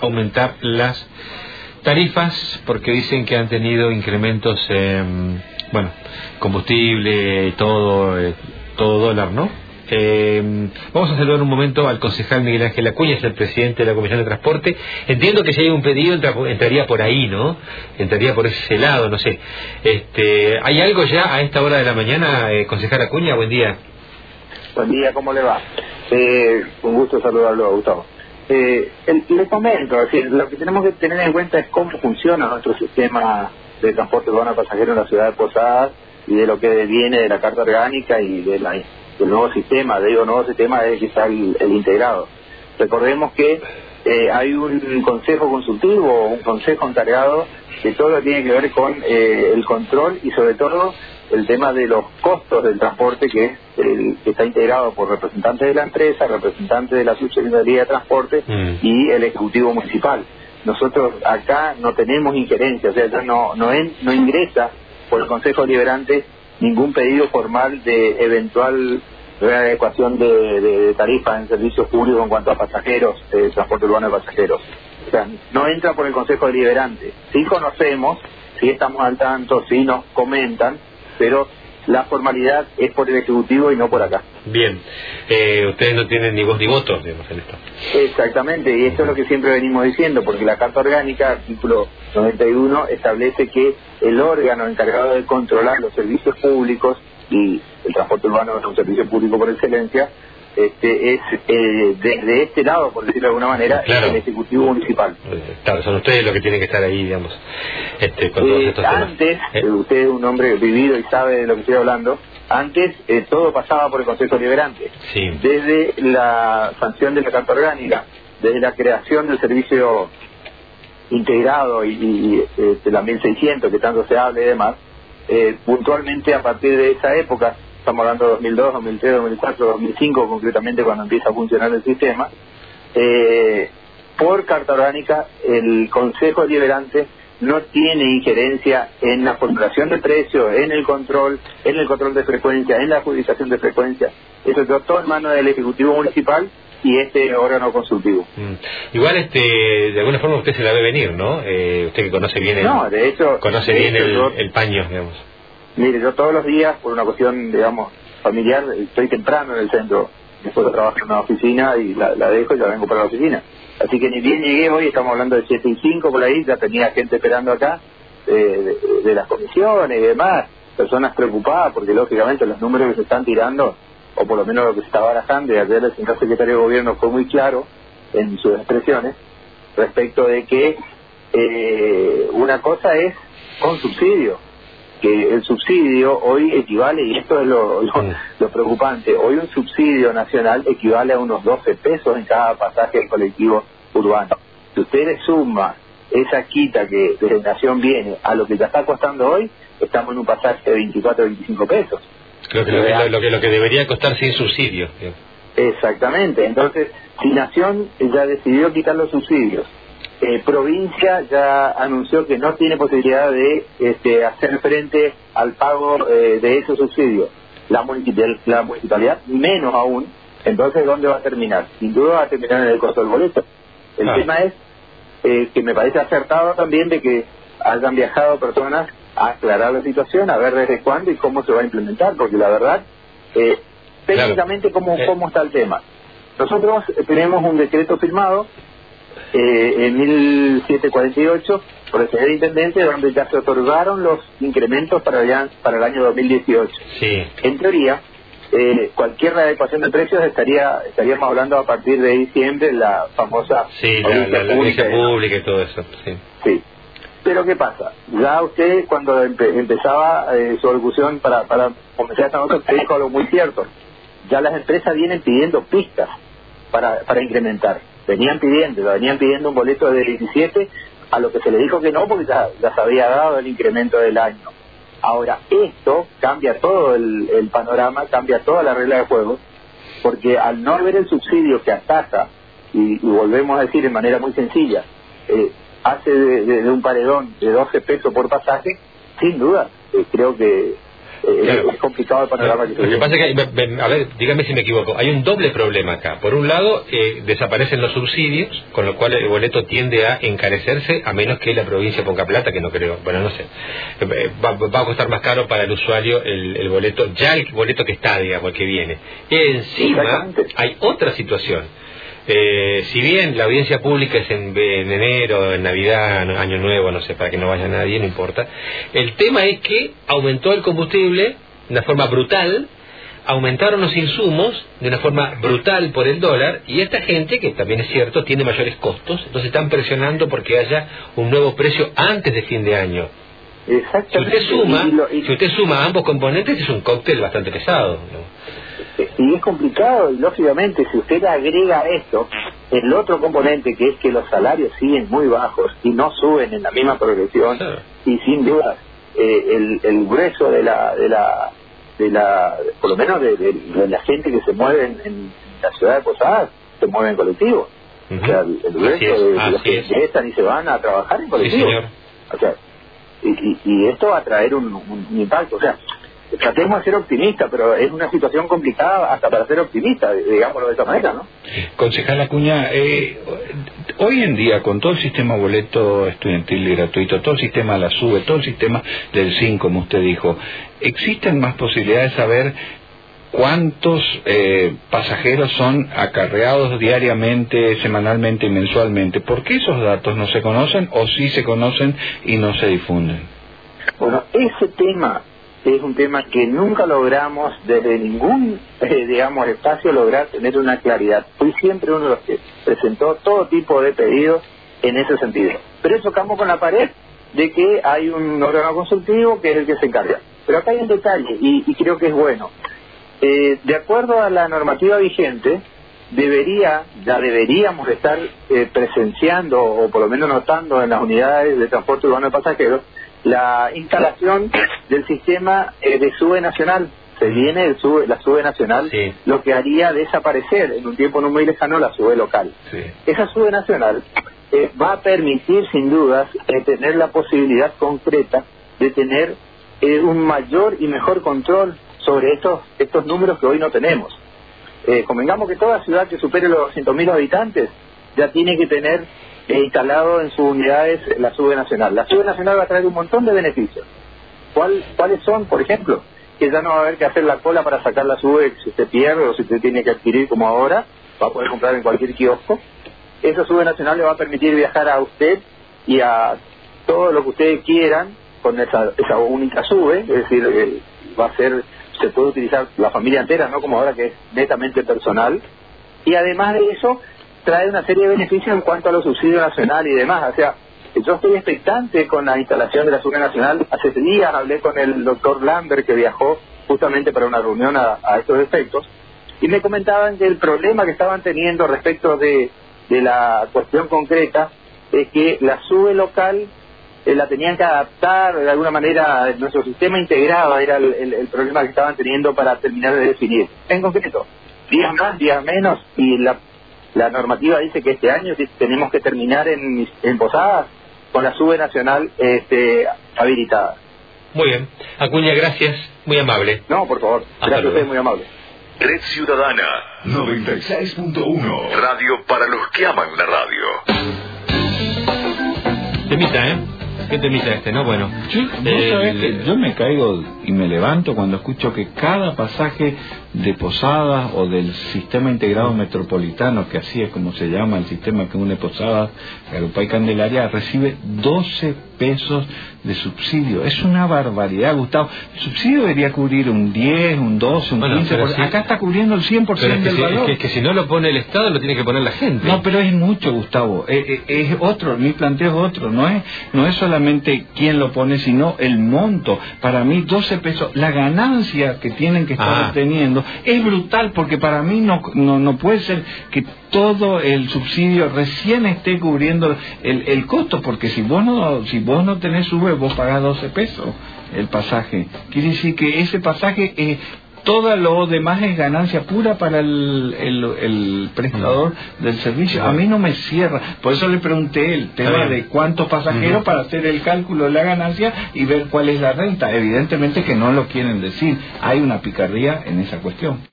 aumentar las tarifas porque dicen que han tenido incrementos, en, bueno, combustible, todo, eh, todo dólar, ¿no? Eh, vamos a saludar un momento al concejal Miguel Ángel Acuña, es el presidente de la Comisión de Transporte. Entiendo que si hay un pedido entraría por ahí, ¿no? Entraría por ese lado, no sé. Este, ¿Hay algo ya a esta hora de la mañana, eh, concejal Acuña? Buen día. Buen día, ¿cómo le va? Eh, un gusto saludarlo, Gustavo. Eh, le comento, lo que tenemos que tener en cuenta es cómo funciona nuestro sistema de transporte urbano pasajero en la ciudad de Posadas y de lo que viene de la carta orgánica y de la el nuevo sistema, de digo nuevo sistema es quizá el, el integrado. Recordemos que eh, hay un consejo consultivo, un consejo encargado de todo que tiene que ver con eh, el control y sobre todo el tema de los costos del transporte que, es el, que está integrado por representantes de la empresa, representantes de la Subsecretaría de Transporte mm. y el Ejecutivo Municipal. Nosotros acá no tenemos injerencia, o sea, no, no, no ingresa por el Consejo Liberante ningún pedido formal de eventual readecuación de, de, tarifas en servicios públicos en cuanto a pasajeros, eh, transporte urbano de pasajeros. O sea, no entra por el Consejo Deliberante. Sí conocemos, sí estamos al tanto, sí nos comentan, pero la formalidad es por el Ejecutivo y no por acá. Bien, eh, ustedes no tienen ni voz ni voto, digamos, en esto. Exactamente, y esto es lo que siempre venimos diciendo, porque la Carta Orgánica, artículo 91, establece que el órgano encargado de controlar los servicios públicos, y el transporte urbano es un servicio público por excelencia, este, es eh, desde este lado, por decirlo de alguna manera, el Ejecutivo Municipal. Claro, son ustedes los que tienen que estar ahí, digamos, este, con todos eh, estos Antes, ¿Eh? usted es un hombre vivido y sabe de lo que estoy hablando, antes todo pasaba por el Consejo Liberante. Desde la sanción de la Carta Orgánica, desde la creación del servicio integrado y, y este, la 1600 que tanto se habla y demás, puntualmente a partir de esa época estamos hablando de 2002, 2003, 2004, 2005 concretamente cuando empieza a funcionar el sistema, eh, por carta orgánica el Consejo Deliberante no tiene injerencia en la formulación de precios, en el control, en el control de frecuencia, en la adjudicación de frecuencia. Eso quedó todo en manos del Ejecutivo Municipal y este órgano consultivo. Mm. Igual, este, de alguna forma usted se la ve venir, ¿no? Eh, usted que conoce bien el, no, de hecho, conoce bien el paño, digamos. Mire, yo todos los días, por una cuestión, digamos, familiar, estoy temprano en el centro. Después de trabajo en una oficina y la, dejo y ya vengo para la oficina. Así que ni bien llegué hoy, estamos hablando de 7 y 5 por ahí, ya tenía gente esperando acá, de, las comisiones y demás, personas preocupadas porque lógicamente los números que se están tirando, o por lo menos lo que se está barajando, y ayer el señor secretario de gobierno fue muy claro en sus expresiones respecto de que eh, una cosa es con subsidio, que el subsidio hoy equivale, y esto es lo, lo, preocupante, hoy un subsidio nacional equivale a unos 12 pesos en cada pasaje del colectivo urbano. Si usted le suma esa quita que desde Nación viene a lo que ya está costando hoy, estamos en un pasaje de 24 o 25 pesos. Creo que lo, que lo que debería costar sin subsidio. Exactamente, entonces si Nación ya decidió quitar los subsidios eh, provincia ya anunció que no tiene posibilidad de este, hacer frente al pago eh, de esos subsidios. La, la municipalidad menos aún. Entonces, ¿dónde va a terminar? Sin duda va a terminar en el costo del boleto. El tema es eh, que me parece acertado también de que hayan viajado personas a aclarar la situación, a ver desde cuándo y cómo se va a implementar, porque la verdad, eh, técnicamente, ¿cómo, ¿cómo está el tema? Nosotros tenemos un decreto firmado eh, en 1748 por el señor intendente donde ya se otorgaron los incrementos para el, para el año 2018. Sí. En teoría, eh, cualquier readecuación de precios estaría estaríamos hablando a partir de diciembre la famosa sí, la, pública, y todo eso. Sí. sí. Pero ¿qué pasa? Ya usted cuando empezaba eh, su ejecución para, para comenzar esta nota, usted dijo algo muy cierto. Ya las empresas vienen pidiendo pistas para, para incrementar venían pidiendo, venían pidiendo un boleto de 17, a lo que se le dijo que no, porque ya, se había dado el incremento del año. Ahora, esto cambia todo el, panorama, cambia toda la regla de juego, porque al no haber el subsidio que ataca, y, volvemos a decir de manera muy sencilla, eh, hace de, un paredón de 12 pesos por pasaje, sin duda, eh, creo que es complicado el panorama Lo que pasa es que, a ver, dígame si me equivoco, hay un doble problema acá. Por un lado, eh, desaparecen los subsidios, con lo cual el boleto tiende a encarecerse, a menos que la provincia ponga plata, que no creo, bueno, no sé. Eh, va, va a costar más caro para el usuario el, el, boleto, ya el boleto que está, digamos, el que viene. Y encima hay otra situación eh, si bien la audiencia pública es en, enero, en Navidad, Año Nuevo, no sé, para que no vaya nadie, no importa, el tema es que aumentó el combustible de una forma brutal, aumentaron los insumos de una forma brutal por el dólar y esta gente, que también es cierto, tiene mayores costos, entonces están presionando porque haya un nuevo precio antes de fin de año. Si usted suma, si usted suma ambos componentes es un cóctel bastante pesado. ¿no? Y es complicado y lógicamente si usted agrega esto el otro componente que es que los salarios siguen muy bajos y no suben en la misma progresión y sin duda eh, el, el grueso de la de la de la por lo menos de, la gente que se mueve en, la ciudad de Posadas se mueve en colectivo. O sea el, grueso de, los que están y se van a trabajar en colectivo. o sea y, y, esto va a traer un, un impacto. O sea tratemos de ser optimistas, pero es una situación complicada hasta para ser optimista, digámoslo de esta manera, ¿no? Concejal Acuña, eh, hoy en día con todo el sistema boleto estudiantil y gratuito, todo el sistema de la SUBE, todo el sistema del SIN, como usted dijo, ¿existen más posibilidades de saber cuántos eh, pasajeros son acarreados diariamente, semanalmente y mensualmente? ¿Por qué esos datos no se conocen o sí se conocen y no se difunden? Bueno, ese tema es un tema que nunca logramos desde ningún, eh, digamos, espacio lograr tener una claridad. Fui siempre uno de los que presentó todo tipo de pedidos en ese sentido. Pero eso chocamos con la pared de que hay un órgano consultivo que es el que se encarga. Pero acá hay un detalle y, creo que es bueno. Eh, de acuerdo a la normativa vigente, debería, ya deberíamos estar eh, presenciando o por lo menos notando en las unidades de transporte urbano de pasajeros la instalación del sistema eh, de SUBE nacional. Se viene el sube, la SUBE nacional, lo que haría desaparecer en un tiempo no muy lejano la SUBE local. Esa SUBE nacional eh, va a permitir, sin dudas, eh, tener la posibilidad concreta de tener un mayor y mejor control sobre estos, estos números que hoy no tenemos. convengamos que toda ciudad que supere los 200.000 habitantes ya tiene que tener instalado en sus unidades la SUBE nacional. La SUBE nacional va a traer un montón de beneficios. ¿Cuál, ¿Cuáles son, por ejemplo? Que ya no va a haber que hacer la cola para sacar la SUBE si usted pierde o si usted tiene que adquirir como ahora, va a poder comprar en cualquier kiosco. Esa SUBE nacional le va a permitir viajar a usted y a todo lo que ustedes quieran con esa, esa única SUBE, es decir, eh, va a ser, se puede utilizar la familia entera, no como ahora que es netamente personal. Y además de eso, trae una serie de beneficios en cuanto a los subsidios nacionales y demás. O sea, yo estoy expectante con la instalación de la Subida Nacional. Hace días hablé con el doctor Lambert que viajó justamente para una reunión a, estos efectos y me comentaban que el problema que estaban teniendo respecto de, la cuestión concreta es que la SUBE local eh, la tenían que adaptar de alguna manera, nuestro sistema integrado era el problema que estaban teniendo para terminar de definir. En concreto, días más, días menos, y la la normativa dice que este año tenemos que terminar en, en Posadas con la sube nacional este, habilitada. Muy bien. Acuña, gracias. Muy amable. No, por favor. gracias a usted, muy amable. Red Ciudadana 96.1 Radio para los que aman la radio. Temita, ¿eh? ¿Qué temita este, no? Bueno. yo me caigo y me levanto cuando escucho que cada pasaje de Posadas o del sistema integrado metropolitano, que así es como se llama el sistema que une Posadas, Garupay y Candelaria, recibe 12 pesos de subsidio. Es una barbaridad, Gustavo. El subsidio debería cubrir un 10, un 12, un 15%. Acá está cubriendo el 100% del si, valor. Es que, si no lo pone el Estado, lo tiene que poner la gente. No, pero es mucho, Gustavo. Eh, eh, es, otro, mi planteo es otro. No es, no es solamente quién lo pone, sino el monto. Para mí, 12 pesos, la ganancia que tienen que estar ah. obteniendo es brutal porque para mí no, no, no puede ser que todo el subsidio recién esté cubriendo el, el costo, porque si vos no, si vos no tenés sube, vos pagás 12 pesos el pasaje. Quiere decir que ese pasaje es todo lo demás es ganancia pura para el, el, el prestador del servicio. A mí no me cierra. Por eso le pregunté el tema de cuántos pasajeros para hacer el cálculo de la ganancia y ver cuál es la renta. Evidentemente que no lo quieren decir. Hay una picardía en esa cuestión.